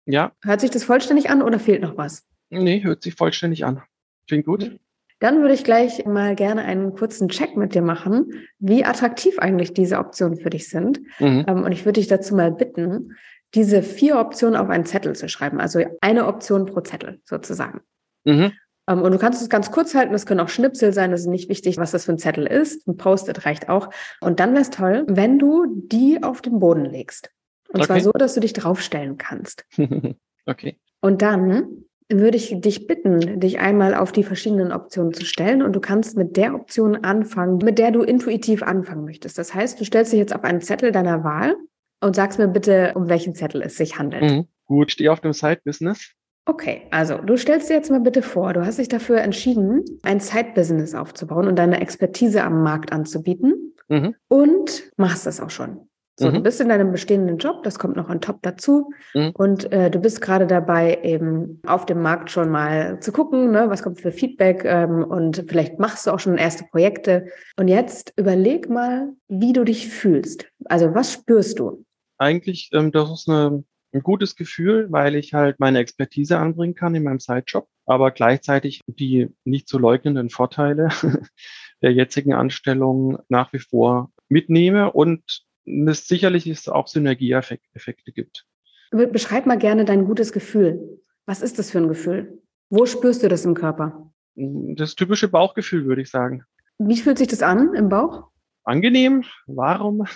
Ja. Hört sich das vollständig an oder fehlt noch was? Nee, hört sich vollständig an. Klingt gut. Dann würde ich gleich mal gerne einen kurzen Check mit dir machen, wie attraktiv eigentlich diese Optionen für dich sind. Mhm. Ähm, und ich würde dich dazu mal bitten, diese vier Optionen auf einen Zettel zu schreiben. Also eine Option pro Zettel sozusagen. Mhm. Ähm, und du kannst es ganz kurz halten, das können auch Schnipsel sein, das ist nicht wichtig, was das für ein Zettel ist. Ein Post-it reicht auch. Und dann wäre es toll, wenn du die auf den Boden legst. Und okay. zwar so, dass du dich draufstellen kannst. *laughs* okay. Und dann würde ich dich bitten, dich einmal auf die verschiedenen Optionen zu stellen und du kannst mit der Option anfangen, mit der du intuitiv anfangen möchtest. Das heißt, du stellst dich jetzt auf einen Zettel deiner Wahl und sagst mir bitte, um welchen Zettel es sich handelt. Mhm. Gut, stehe auf dem Side-Business. Okay, also du stellst dir jetzt mal bitte vor, du hast dich dafür entschieden, ein Side-Business aufzubauen und deine Expertise am Markt anzubieten mhm. und machst das auch schon. So, mhm. du bist in deinem bestehenden Job, das kommt noch on top dazu. Mhm. Und äh, du bist gerade dabei, eben auf dem Markt schon mal zu gucken, ne, was kommt für Feedback ähm, und vielleicht machst du auch schon erste Projekte. Und jetzt überleg mal, wie du dich fühlst. Also was spürst du? Eigentlich, ähm, das ist eine, ein gutes Gefühl, weil ich halt meine Expertise anbringen kann in meinem Sidejob, aber gleichzeitig die nicht zu leugnenden Vorteile *laughs* der jetzigen Anstellung nach wie vor mitnehme und es sicherlich es auch Synergieeffekte gibt. Beschreib mal gerne dein gutes Gefühl. Was ist das für ein Gefühl? Wo spürst du das im Körper? Das typische Bauchgefühl, würde ich sagen. Wie fühlt sich das an im Bauch? Angenehm, warm.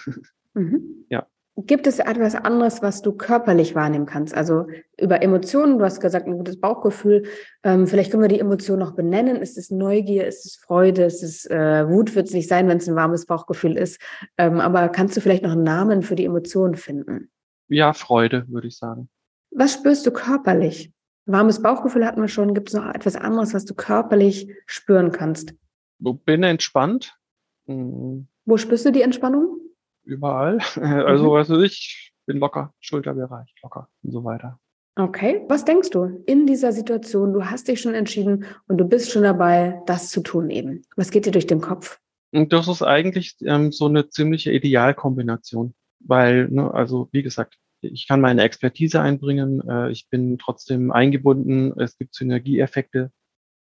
Mhm. Ja. Gibt es etwas anderes, was du körperlich wahrnehmen kannst? Also über Emotionen, du hast gesagt, ein gutes Bauchgefühl. Ähm, vielleicht können wir die Emotion noch benennen. Ist es Neugier? Ist es Freude? Ist es äh, Wut? Wird es nicht sein, wenn es ein warmes Bauchgefühl ist. Ähm, aber kannst du vielleicht noch einen Namen für die Emotion finden? Ja, Freude, würde ich sagen. Was spürst du körperlich? Warmes Bauchgefühl hatten wir schon. Gibt es noch etwas anderes, was du körperlich spüren kannst? Ich bin entspannt. Mhm. Wo spürst du die Entspannung? Überall. *laughs* Also, mhm. weiß ich, bin locker, Schulterbereich, locker und so weiter. Okay, was denkst du in dieser Situation? Du hast dich schon entschieden und du bist schon dabei, das zu tun eben. Was geht dir durch den Kopf? Und das ist eigentlich ähm, so eine ziemliche Idealkombination, weil, ne, also wie gesagt, ich kann meine Expertise einbringen, äh, ich bin trotzdem eingebunden, es gibt Synergieeffekte.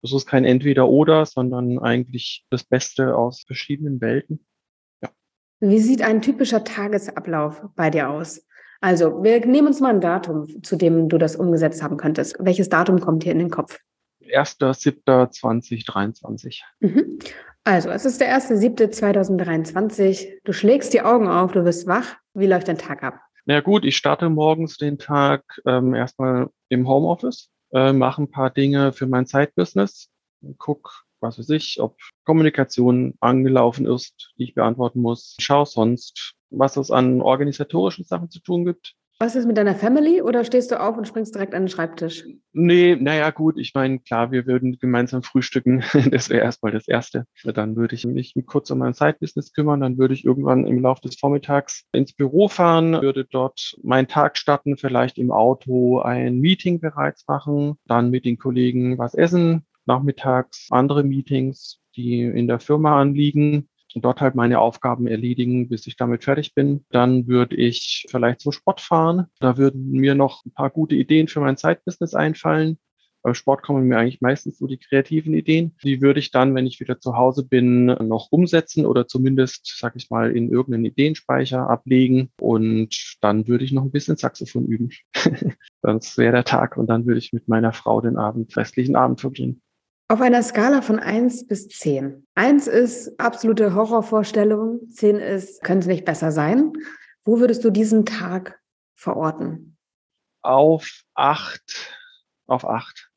Das ist kein Entweder-Oder, sondern eigentlich das Beste aus verschiedenen Welten. Wie sieht ein typischer Tagesablauf bei dir aus? Also, wir nehmen uns mal ein Datum, zu dem du das umgesetzt haben könntest. Welches Datum kommt hier in den Kopf? 1.7.2023. Mhm. Also, es ist der 1.7.2023. Du schlägst die Augen auf, du wirst wach. Wie läuft dein Tag ab? Na gut, ich starte morgens den Tag ähm, erstmal im Homeoffice, äh, mache ein paar Dinge für mein Zeitbusiness, guck was weiß ich, ob Kommunikation angelaufen ist, die ich beantworten muss. Schau sonst, was es an organisatorischen Sachen zu tun gibt. Was ist mit deiner Family oder stehst du auf und springst direkt an den Schreibtisch? Nee, naja, gut, ich meine, klar, wir würden gemeinsam frühstücken. *laughs* Das wäre erstmal das Erste. Dann würde ich mich kurz um mein Side-Business kümmern. Dann würde ich irgendwann im Laufe des Vormittags ins Büro fahren, würde dort meinen Tag starten, vielleicht im Auto ein Meeting bereits machen, dann mit den Kollegen was essen, nachmittags andere Meetings, die in der Firma anliegen und dort halt meine Aufgaben erledigen, bis ich damit fertig bin. Dann würde ich vielleicht zum Sport fahren. Da würden mir noch ein paar gute Ideen für mein Zeitbusiness einfallen. Beim Sport kommen mir eigentlich meistens so die kreativen Ideen. Die würde ich dann, wenn ich wieder zu Hause bin, noch umsetzen oder zumindest, sag ich mal, in irgendeinen Ideenspeicher ablegen. Und dann würde ich noch ein bisschen Saxophon üben. *laughs* das wäre der Tag. Und dann würde ich mit meiner Frau den Abend, restlichen Abend verbringen. Auf einer Skala von 1 bis 10. 1 ist absolute Horrorvorstellung, 10 ist, könnte nicht besser sein. Wo würdest du diesen Tag verorten? Auf 8. Auf 8.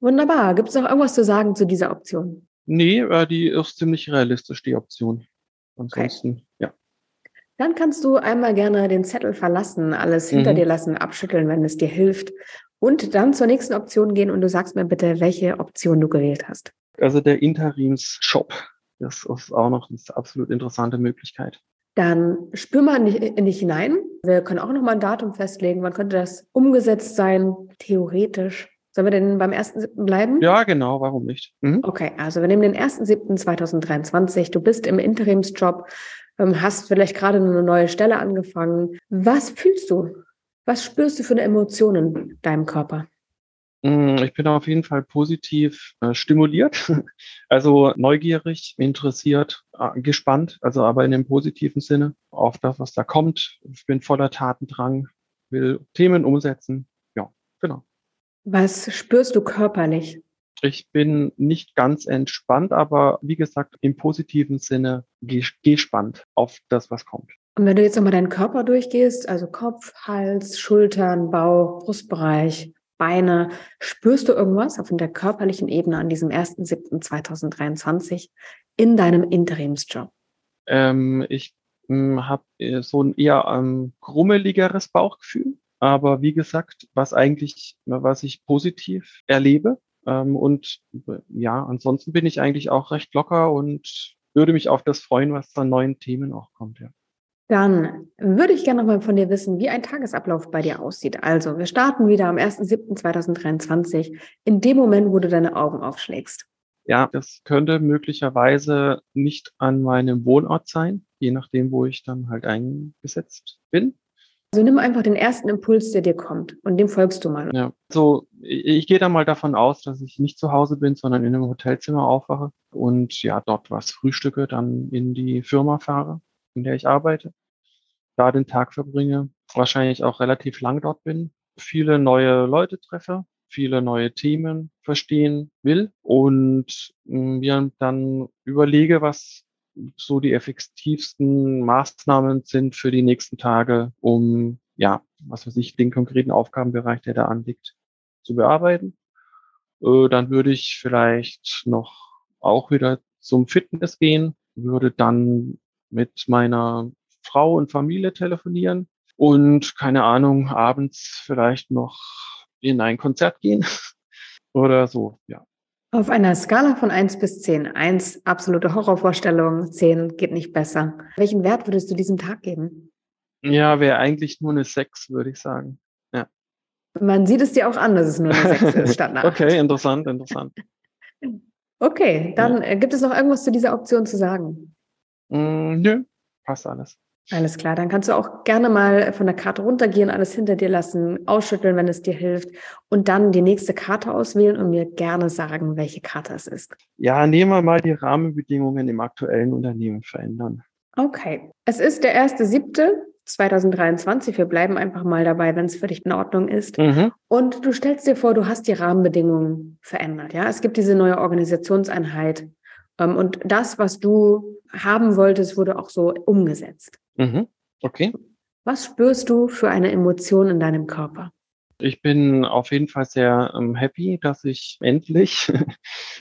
Wunderbar. Gibt es noch irgendwas zu sagen zu dieser Option? Nee, äh, die ist ziemlich realistisch, die Option. Ansonsten, okay. ja. Dann kannst du einmal gerne den Zettel verlassen, alles hinter mhm. dir lassen, abschütteln, wenn es dir hilft und dann zur nächsten Option gehen und du sagst mir bitte, welche Option du gewählt hast. Also der Interimsshop, das ist auch noch eine absolut interessante Möglichkeit. Dann spür mal nicht, in dich hinein. Wir können auch noch mal ein Datum festlegen. Wann könnte das umgesetzt sein, theoretisch? Sollen wir denn beim 1.7. bleiben? Ja, genau, warum nicht? Mhm. Okay, also wir nehmen den 1.7.2023. Du bist im Interimsjob, hast vielleicht gerade eine neue Stelle angefangen. Was fühlst du? Was spürst du für eine Emotion in deinem Körper? Mm, ich bin auf jeden Fall positiv äh, stimuliert, *laughs* also neugierig, interessiert, äh, gespannt, also aber in dem positiven Sinne auf das, was da kommt. Ich bin voller Tatendrang, will Themen umsetzen. Ja, genau. Was spürst du körperlich? Ich bin nicht ganz entspannt, aber wie gesagt, im positiven Sinne gespannt auf das, was kommt. Und wenn du jetzt nochmal deinen Körper durchgehst, also Kopf, Hals, Schultern, Bauch, Brustbereich, Beine, spürst du irgendwas auf der körperlichen Ebene an diesem 1.7.2023 in deinem Interimsjob? Ähm, ich hm, habe äh, so ein eher ähm, grummeligeres Bauchgefühl, aber wie gesagt, was eigentlich, was ich positiv erlebe. Ähm, und ja, ansonsten bin ich eigentlich auch recht locker und würde mich auf das freuen, was an neuen Themen auch kommt, ja. Dann würde ich gerne noch mal von dir wissen, wie ein Tagesablauf bei dir aussieht. Also, wir starten wieder am 1.7.2023, in dem Moment, wo du deine Augen aufschlägst. Ja, das könnte möglicherweise nicht an meinem Wohnort sein, je nachdem, wo ich dann halt eingesetzt bin. Also nimm einfach den ersten Impuls, der dir kommt und dem folgst du mal. Ja, so ich, ich gehe da mal davon aus, dass ich nicht zu Hause bin, sondern in einem Hotelzimmer aufwache und ja, dort was frühstücke, dann in die Firma fahre, in der ich arbeite, da den Tag verbringe, wahrscheinlich auch relativ lang dort bin, viele neue Leute treffe, viele neue Themen verstehen will und mir hm, dann überlege, was so die effektivsten Maßnahmen sind für die nächsten Tage, um, ja, was weiß ich, den konkreten Aufgabenbereich, der da anliegt, zu bearbeiten. Äh, dann würde ich vielleicht noch auch wieder zum Fitness gehen, würde dann mit meiner Frau und Familie telefonieren und keine Ahnung, abends vielleicht noch in ein Konzert gehen *laughs* oder so, ja. Auf einer Skala von 1 bis 10. 1 absolute Horrorvorstellung, 10 geht nicht besser. Welchen Wert würdest du diesem Tag geben? Ja, wäre eigentlich nur eine 6, würde ich sagen. Ja. Man sieht es dir auch an, dass es nur eine *laughs* 6 ist, statt eine 8. Okay, interessant, interessant. *laughs* Okay, dann ja. Äh, gibt es noch irgendwas zu dieser Option zu sagen? Mm, nö, passt alles. Alles klar, dann kannst du auch gerne mal von der Karte runtergehen, alles hinter dir lassen, ausschütteln, wenn es dir hilft und dann die nächste Karte auswählen und mir gerne sagen, welche Karte es ist. Ja, nehmen wir mal die Rahmenbedingungen im aktuellen Unternehmen verändern. Okay, es ist der 1.7.2023. Wir bleiben einfach mal dabei, wenn es für dich in Ordnung ist. Mhm. Und du stellst dir vor, du hast die Rahmenbedingungen verändert. Ja, es gibt diese neue Organisationseinheit ähm, und das, was du haben wolltest, wurde auch so umgesetzt. Mhm. Okay. Was spürst du für eine Emotion in deinem Körper? Ich bin auf jeden Fall sehr ähm, happy, dass ich endlich *laughs*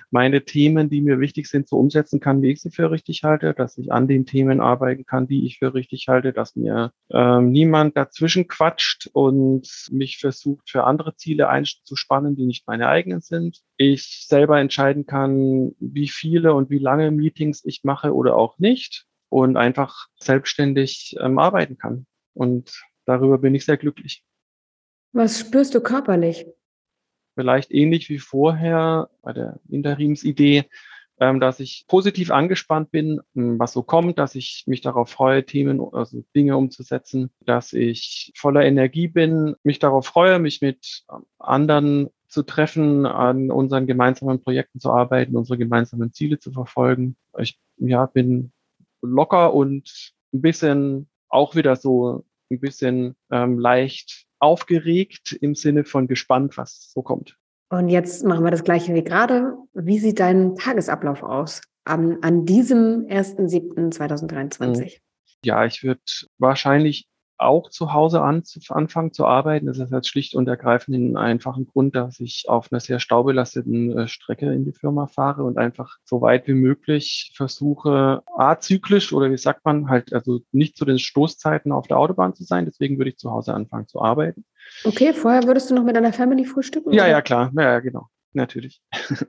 meine Themen, die mir wichtig sind, so umsetzen kann, wie ich sie für richtig halte, dass ich an den Themen arbeiten kann, die ich für richtig halte, dass mir ähm, niemand dazwischen quatscht und mich versucht, für andere Ziele einzuspannen, die nicht meine eigenen sind. Ich selber entscheiden kann, wie viele und wie lange Meetings ich mache oder auch nicht und einfach selbstständig ähm, arbeiten kann. Und darüber bin ich sehr glücklich. Was spürst du körperlich? Vielleicht ähnlich wie vorher bei der Interimsidee, ähm, dass ich positiv angespannt bin, ähm, was so kommt, dass ich mich darauf freue, Themen, also Dinge umzusetzen, dass ich voller Energie bin, mich darauf freue, mich mit anderen zu treffen, an unseren gemeinsamen Projekten zu arbeiten, unsere gemeinsamen Ziele zu verfolgen. Ich ja, bin locker und ein bisschen auch wieder so ein bisschen ähm, leicht aufgeregt im Sinne von gespannt, was so kommt. Und jetzt machen wir das gleiche wie gerade. Wie sieht dein Tagesablauf aus an, an diesem 1.7.2023? Ja, ich würde wahrscheinlich auch zu Hause an, zu, anfangen zu arbeiten. Das ist jetzt schlicht und ergreifend den einfachen Grund, dass ich auf einer sehr staubelasteten äh, Strecke in die Firma fahre und einfach so weit wie möglich versuche, azyklisch oder wie sagt man, halt also nicht zu den Stoßzeiten auf der Autobahn zu sein. Deswegen würde ich zu Hause anfangen zu arbeiten. Okay, vorher würdest du noch mit deiner Family frühstücken? Ja, oder? ja, klar. Ja, genau. Natürlich. *laughs*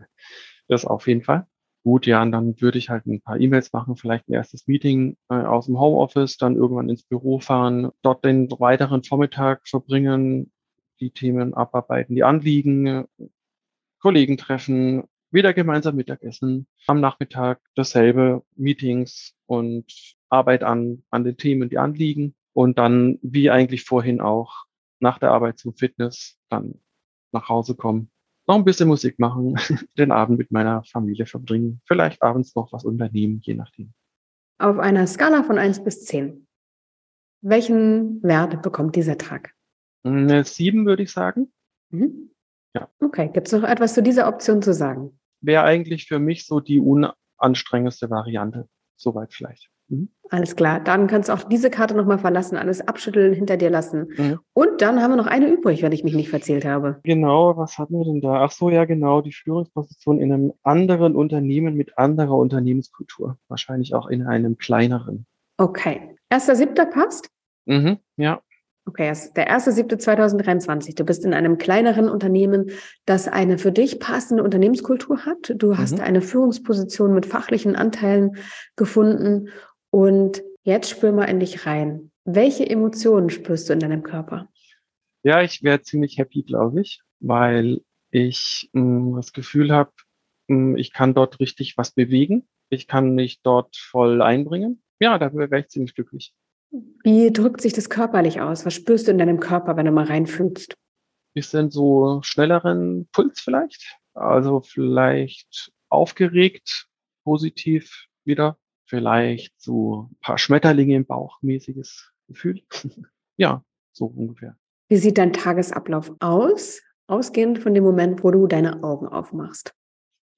das auf jeden Fall. Gut, ja, und dann würde ich halt ein paar E-Mails machen, vielleicht ein erstes Meeting äh, aus dem Homeoffice, dann irgendwann ins Büro fahren, dort den weiteren Vormittag verbringen, die Themen abarbeiten, die Anliegen, Kollegen treffen, wieder gemeinsam Mittagessen, am Nachmittag dasselbe, Meetings und Arbeit an, an den Themen, die anliegen und dann, wie eigentlich vorhin auch, nach der Arbeit zum Fitness, dann nach Hause kommen, noch ein bisschen Musik machen, *laughs* den Abend mit meiner Familie verbringen, vielleicht abends noch was unternehmen, je nachdem. Auf einer Skala von 1 bis 10, welchen Wert bekommt dieser Tag? Eine 7 würde ich sagen. Mhm. Ja. Okay, gibt es noch etwas zu dieser Option zu sagen? Wäre eigentlich für mich so die unanstrengendste Variante. Soweit vielleicht. Mhm. Alles klar, dann kannst du auch diese Karte nochmal verlassen, alles abschütteln, hinter dir lassen. Mhm. Und dann haben wir noch eine übrig, wenn ich mich nicht verzählt habe. Genau, was hatten wir denn da? Ach so, ja genau, die Führungsposition in einem anderen Unternehmen mit anderer Unternehmenskultur. Wahrscheinlich auch in einem kleineren. Okay. Erster Siebter passt? Mhm, ja. Okay, der erste siebte 2023. Du bist in einem kleineren Unternehmen, das eine für dich passende Unternehmenskultur hat. Du hast mhm. eine Führungsposition mit fachlichen Anteilen gefunden und Jetzt spür mal in dich rein. Welche Emotionen spürst du in deinem Körper? Ja, ich wäre ziemlich happy, glaube ich, weil ich mh, hm, das Gefühl habe, hm, ich kann dort richtig was bewegen. Ich kann mich dort voll einbringen. Ja, da wäre ich ziemlich glücklich. Wie drückt sich das körperlich aus? Was spürst du in deinem Körper, wenn du mal reinfühlst? Bisschen so schnelleren Puls vielleicht. Also vielleicht aufgeregt, positiv wieder. Vielleicht so ein paar Schmetterlinge im Bauch, mäßiges Gefühl. *laughs* ja, so ungefähr. Wie sieht dein Tagesablauf aus, ausgehend von dem Moment, wo du deine Augen aufmachst?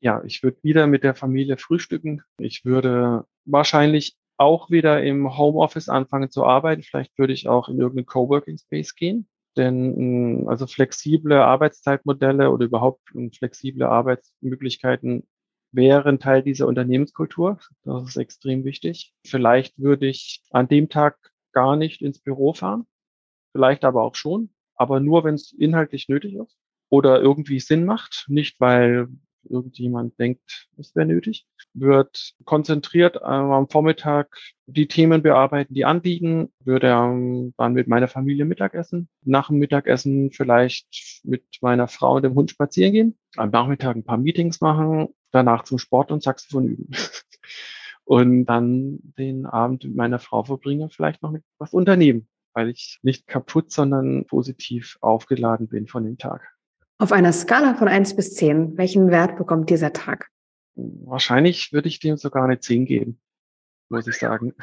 Ja, ich würde wieder mit der Familie frühstücken. Ich würde wahrscheinlich auch wieder im Homeoffice anfangen zu arbeiten. Vielleicht würde ich auch in irgendeinen Coworking Space gehen. Denn mm, also flexible Arbeitszeitmodelle oder überhaupt flexible Arbeitsmöglichkeiten wären Teil dieser Unternehmenskultur. Das ist extrem wichtig. Vielleicht würde ich an dem Tag gar nicht ins Büro fahren, vielleicht aber auch schon, aber nur, wenn es inhaltlich nötig ist oder irgendwie Sinn macht, nicht weil irgendjemand denkt, es wäre nötig, wird konzentriert äh, am Vormittag die Themen bearbeiten, die anliegen, würde ähm, dann mit meiner Familie Mittagessen, nach dem Mittagessen vielleicht mit meiner Frau und dem Hund spazieren gehen, am Nachmittag ein paar Meetings machen, danach zum Sport und Saxophon üben. *laughs* und dann den Abend mit meiner Frau verbringe, vielleicht noch mit was unternehmen, weil ich nicht kaputt, sondern positiv aufgeladen bin von dem Tag. Auf einer Skala von eins bis zehn, welchen Wert bekommt dieser Tag? Wahrscheinlich würde ich dem sogar eine zehn geben, muss ich sagen.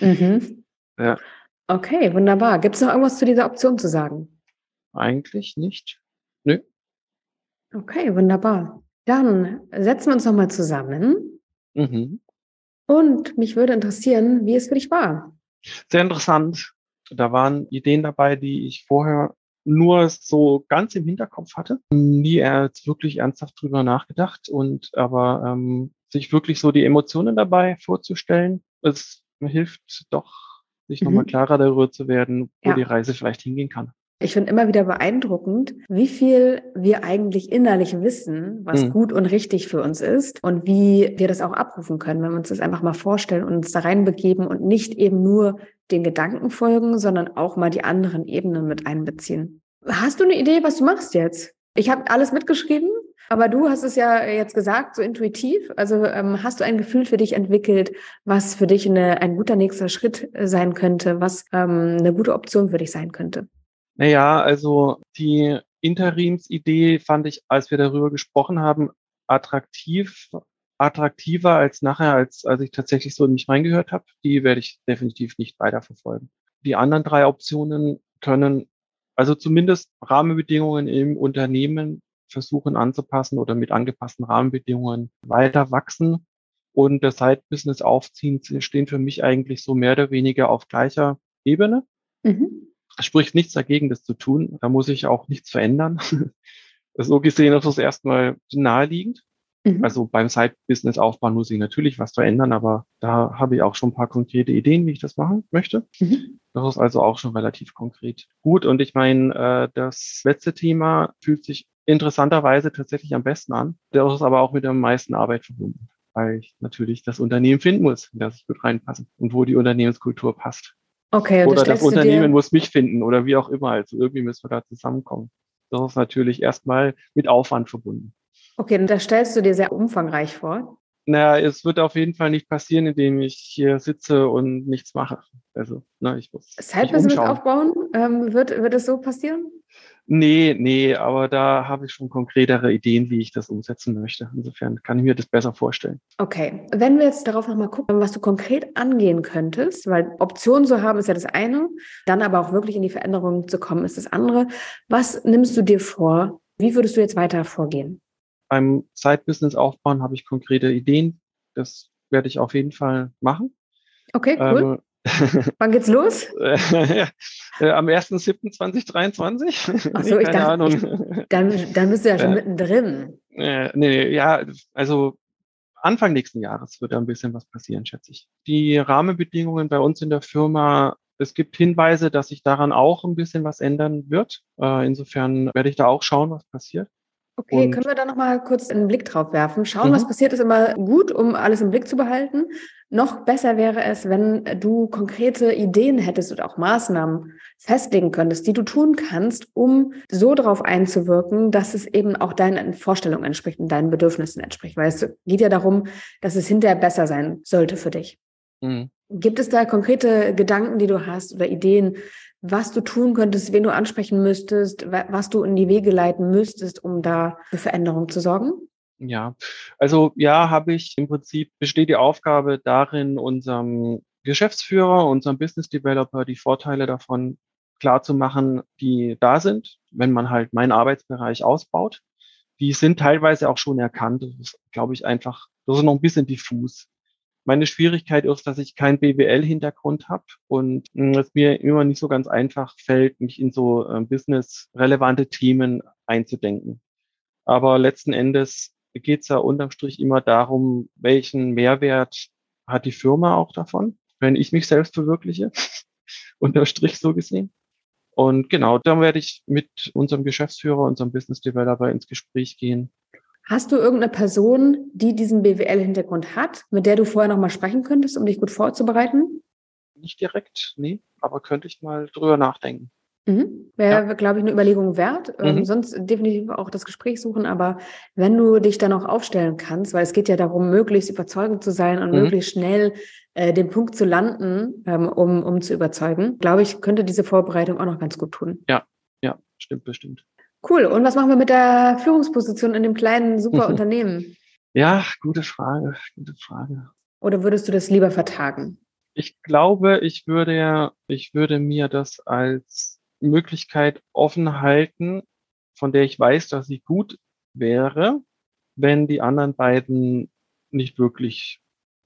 mhm. *laughs* Ja. Okay, wunderbar. Gibt es noch irgendwas zu dieser Option zu sagen? Eigentlich nicht. Nö. Okay, wunderbar. Dann setzen wir uns nochmal zusammen. Mhm. Und mich würde interessieren, wie es für dich war. Sehr interessant. Da waren Ideen dabei, die ich vorher nur so ganz im Hinterkopf hatte. Nie jetzt wirklich ernsthaft drüber nachgedacht und aber ähm, sich wirklich so die Emotionen dabei vorzustellen, es hilft doch, sich mhm. nochmal klarer darüber zu werden, wo ja. die Reise vielleicht hingehen kann. Ich finde immer wieder beeindruckend, wie viel wir eigentlich innerlich wissen, was mhm. gut und richtig für uns ist und wie wir das auch abrufen können, wenn wir uns das einfach mal vorstellen und uns da reinbegeben und nicht eben nur den Gedanken folgen, sondern auch mal die anderen Ebenen mit einbeziehen. Hast du eine Idee, was du machst jetzt? Ich habe alles mitgeschrieben, aber du hast es ja jetzt gesagt, so intuitiv. Also ähm, hast du ein Gefühl für dich entwickelt, was für dich eine, ein guter nächster Schritt sein könnte, was ähm, eine gute Option für dich sein könnte? Naja, also die Interimsidee fand ich, als wir darüber gesprochen haben, attraktiv, attraktiver als nachher, als, als ich tatsächlich so nicht reingehört habe. Die werde ich definitiv nicht weiterverfolgen. Die anderen drei Optionen können also zumindest Rahmenbedingungen im Unternehmen versuchen anzupassen oder mit angepassten Rahmenbedingungen weiter wachsen. Und das Side-Business aufziehen stehen für mich eigentlich so mehr oder weniger auf gleicher Ebene. Mhm. Es spricht nichts dagegen, das zu tun. Da muss ich auch nichts verändern. *laughs* so gesehen ist das erstmal naheliegend. Mhm. Also beim Side-Business aufbauen muss ich natürlich was verändern, aber da habe ich auch schon ein paar konkrete Ideen, wie ich das machen möchte. Mhm. Das ist also auch schon relativ konkret. Gut, und ich meine, äh, das letzte Thema fühlt sich interessanterweise tatsächlich am besten an. Der ist aber auch mit der meisten Arbeit verbunden, weil ich natürlich das Unternehmen finden muss, in das ich gut reinpasse und wo die Unternehmenskultur passt. Okay, oder das Unternehmen muss mich finden oder wie auch immer. Also irgendwie müssen wir da zusammenkommen. Das ist natürlich erstmal mit Aufwand verbunden. Okay, und das stellst du dir sehr umfangreich vor. Naja, es wird auf jeden Fall nicht passieren, indem ich hier sitze und nichts mache. Also, na, ich muss. Side-Business aufbauen, ähm, wird, wird es so passieren? Nee, nee, aber da habe ich schon konkretere Ideen, wie ich das umsetzen möchte. Insofern kann ich mir das besser vorstellen. Okay, wenn wir jetzt darauf nochmal gucken, was du konkret angehen könntest, weil Optionen zu haben ist ja das eine, dann aber auch wirklich in die Veränderung zu kommen ist das andere. Was nimmst du dir vor? Wie würdest du jetzt weiter vorgehen? Beim Side-Business aufbauen habe ich konkrete Ideen. Das werde ich auf jeden Fall machen. Okay, cool. Ähm, *laughs* Wann geht's los? *laughs* äh, am 1.7.2023. *laughs* Achso, ich dachte, Ahnung. Ich, dann, dann bist du ja schon äh, mittendrin. Äh, nee, ja, also Anfang nächsten Jahres wird da ein bisschen was passieren, schätze ich. Die Rahmenbedingungen bei uns in der Firma, es gibt Hinweise, dass sich daran auch ein bisschen was ändern wird. Äh, insofern werde ich da auch schauen, was passiert. Okay, und können wir da nochmal kurz einen Blick drauf werfen? Schauen, mhm. was passiert, ist immer gut, um alles im Blick zu behalten. Noch besser wäre es, wenn du konkrete Ideen hättest oder auch Maßnahmen festlegen könntest, die du tun kannst, um so darauf einzuwirken, dass es eben auch deinen Vorstellungen entspricht und deinen Bedürfnissen entspricht. Weil es geht ja darum, dass es hinterher besser sein sollte für dich. Mhm. Gibt es da konkrete Gedanken, die du hast oder Ideen, was du tun könntest, wen du ansprechen müsstest, was du in die Wege leiten müsstest, um da für Veränderung zu sorgen? Ja, also ja, habe ich im Prinzip besteht die Aufgabe darin, unserem Geschäftsführer, unserem Business Developer die Vorteile davon klar zu machen, die da sind, wenn man halt meinen Arbeitsbereich ausbaut. Die sind teilweise auch schon erkannt. Das ist, glaube ich, einfach, das ist noch ein bisschen diffus. Meine Schwierigkeit ist, dass ich keinen BWL-Hintergrund habe und hm, es mir immer nicht so ganz einfach fällt, mich in so äh, business-relevante Themen einzudenken. Aber letzten Endes geht es ja unterm Strich immer darum, welchen Mehrwert hat die Firma auch davon, wenn ich mich selbst verwirkliche, *laughs* unterm Strich so gesehen. Und genau, dann werde ich mit unserem Geschäftsführer, unserem Business Developer ins Gespräch gehen. Hast du irgendeine Person, die diesen BWL-Hintergrund hat, mit der du vorher noch mal sprechen könntest, um dich gut vorzubereiten? Nicht direkt, nee, aber könnte ich mal drüber nachdenken. Mhm. Wäre, ja. glaube ich, eine Überlegung wert. Ähm, mhm. sonst definitiv auch das Gespräch suchen. Aber wenn du dich dann auch aufstellen kannst, weil es geht ja darum, möglichst überzeugend zu sein und mhm. möglichst schnell äh, den Punkt zu landen, ähm, um, um zu überzeugen, glaube ich, könnte diese Vorbereitung auch noch ganz gut tun. Ja, ja, stimmt bestimmt. Cool. Und was machen wir mit der Führungsposition in dem kleinen, super Unternehmen? Ja, gute Frage, gute Frage. Oder würdest du das lieber vertagen? Ich glaube, ich würde, ich würde mir das als Möglichkeit offen halten, von der ich weiß, dass sie gut wäre, wenn die anderen beiden nicht wirklich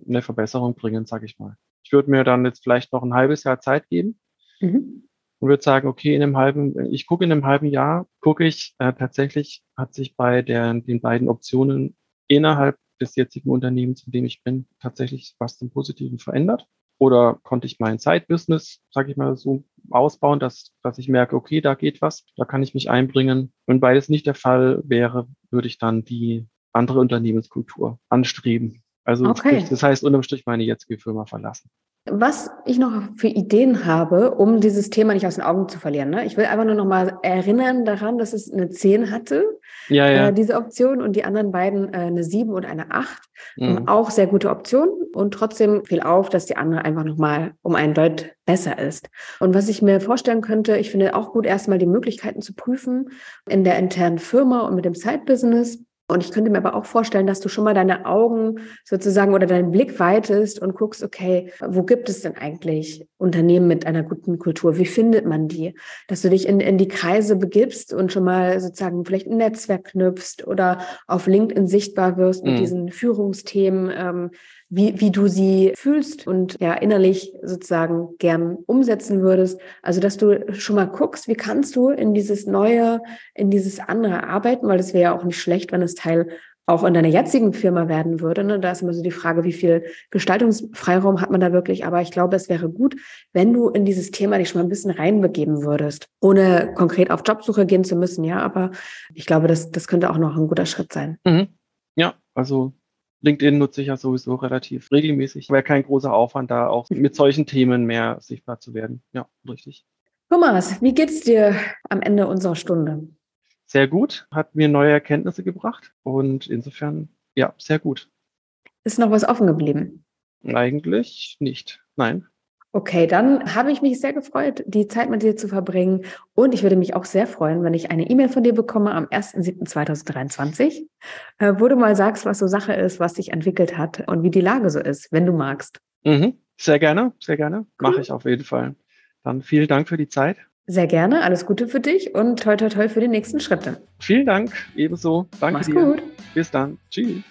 eine Verbesserung bringen, sage ich mal. Ich würde mir dann jetzt vielleicht noch ein halbes Jahr Zeit geben mhm. und würde sagen, okay, in einem halben, ich gucke in einem halben Jahr, gucke ich, äh, tatsächlich hat sich bei der, den beiden Optionen innerhalb des jetzigen Unternehmens, in dem ich bin, tatsächlich was zum Positiven verändert. Oder konnte ich mein Side-Business, sage ich mal so, ausbauen, dass, dass ich merke, okay, da geht was, da kann ich mich einbringen. Wenn beides nicht der Fall wäre, würde ich dann die andere Unternehmenskultur anstreben. Also okay. das heißt unterm Strich meine jetzige Firma verlassen. Was ich noch für Ideen habe, um dieses Thema nicht aus den Augen zu verlieren. Ne? Ich will einfach nur noch mal erinnern daran, dass es eine 10 hatte, ja, ja. Äh, diese Option, und die anderen beiden äh, eine 7 und eine 8. Mhm. Auch sehr gute Optionen. Und trotzdem fiel auf, dass die andere einfach noch mal um einen Deut besser ist. Und was ich mir vorstellen könnte, ich finde auch gut, erstmal die Möglichkeiten zu prüfen in der internen Firma und mit dem Side-Business und ich könnte mir aber auch vorstellen, dass du schon mal deine Augen sozusagen oder deinen Blick weitest und guckst, okay, wo gibt es denn eigentlich Unternehmen mit einer guten Kultur? Wie findet man die? Dass du dich in, in die Kreise begibst und schon mal sozusagen vielleicht ein Netzwerk knüpfst oder auf LinkedIn sichtbar wirst mit mhm. diesen Führungsthemen, ähm, wie, wie du sie fühlst und ja innerlich sozusagen gern umsetzen würdest. Also, dass du schon mal guckst, wie kannst du in dieses neue, in dieses andere arbeiten, weil das wäre ja auch nicht schlecht, wenn es Teil auch in deiner jetzigen Firma werden würde. Ne? Da ist immer so die Frage, wie viel Gestaltungsfreiraum hat man da wirklich. Aber ich glaube, es wäre gut, wenn du in dieses Thema dich schon mal ein bisschen reinbegeben würdest, ohne konkret auf Jobsuche gehen zu müssen. Ja, aber ich glaube, das, das könnte auch noch ein guter Schritt sein. Mhm. Ja, also LinkedIn nutze ich ja sowieso relativ regelmäßig. Wäre kein großer Aufwand, da auch mit solchen Themen mehr sichtbar zu werden. Ja, richtig. Thomas, wie geht's dir am Ende unserer Stunde? Sehr gut, hat mir neue Erkenntnisse gebracht und insofern, ja, sehr gut. Ist noch was offen geblieben? Eigentlich nicht, nein. Okay, dann habe ich mich sehr gefreut, die Zeit mit dir zu verbringen. Und ich würde mich auch sehr freuen, wenn ich eine E-Mail von dir bekomme am 1.7.2023, äh, wo du mal sagst, was so Sache ist, was sich entwickelt hat und wie die Lage so ist, wenn du magst. Mhm. Sehr gerne, sehr gerne. Cool. Mache ich auf jeden Fall. Dann vielen Dank für die Zeit. Sehr gerne, alles Gute für dich und toi toi toi für die nächsten Schritte. Vielen Dank, ebenso. Danke Mach's dir. gut. Bis dann. Tschüss.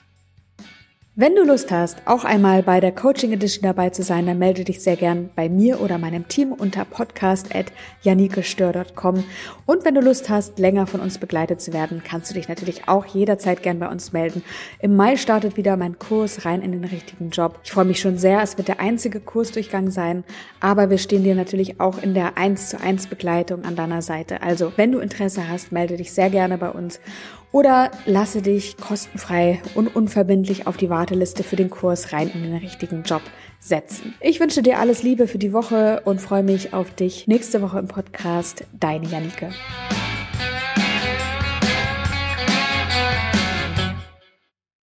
Wenn du Lust hast, auch einmal bei der Coaching Edition dabei zu sein, dann melde dich sehr gern bei mir oder meinem Team unter podcast.janikestör.com. Und wenn du Lust hast, länger von uns begleitet zu werden, kannst du dich natürlich auch jederzeit gern bei uns melden. Im Mai startet wieder mein Kurs rein in den richtigen Job. Ich freue mich schon sehr. Es wird der einzige Kursdurchgang sein, aber wir stehen dir natürlich auch in der 1 zu 1 Begleitung an deiner Seite. Also, wenn du Interesse hast, melde dich sehr gerne bei uns. Oder lasse dich kostenfrei und unverbindlich auf die Warteliste für den Kurs rein in den richtigen Job setzen. Ich wünsche dir alles Liebe für die Woche und freue mich auf dich nächste Woche im Podcast. Deine Janike.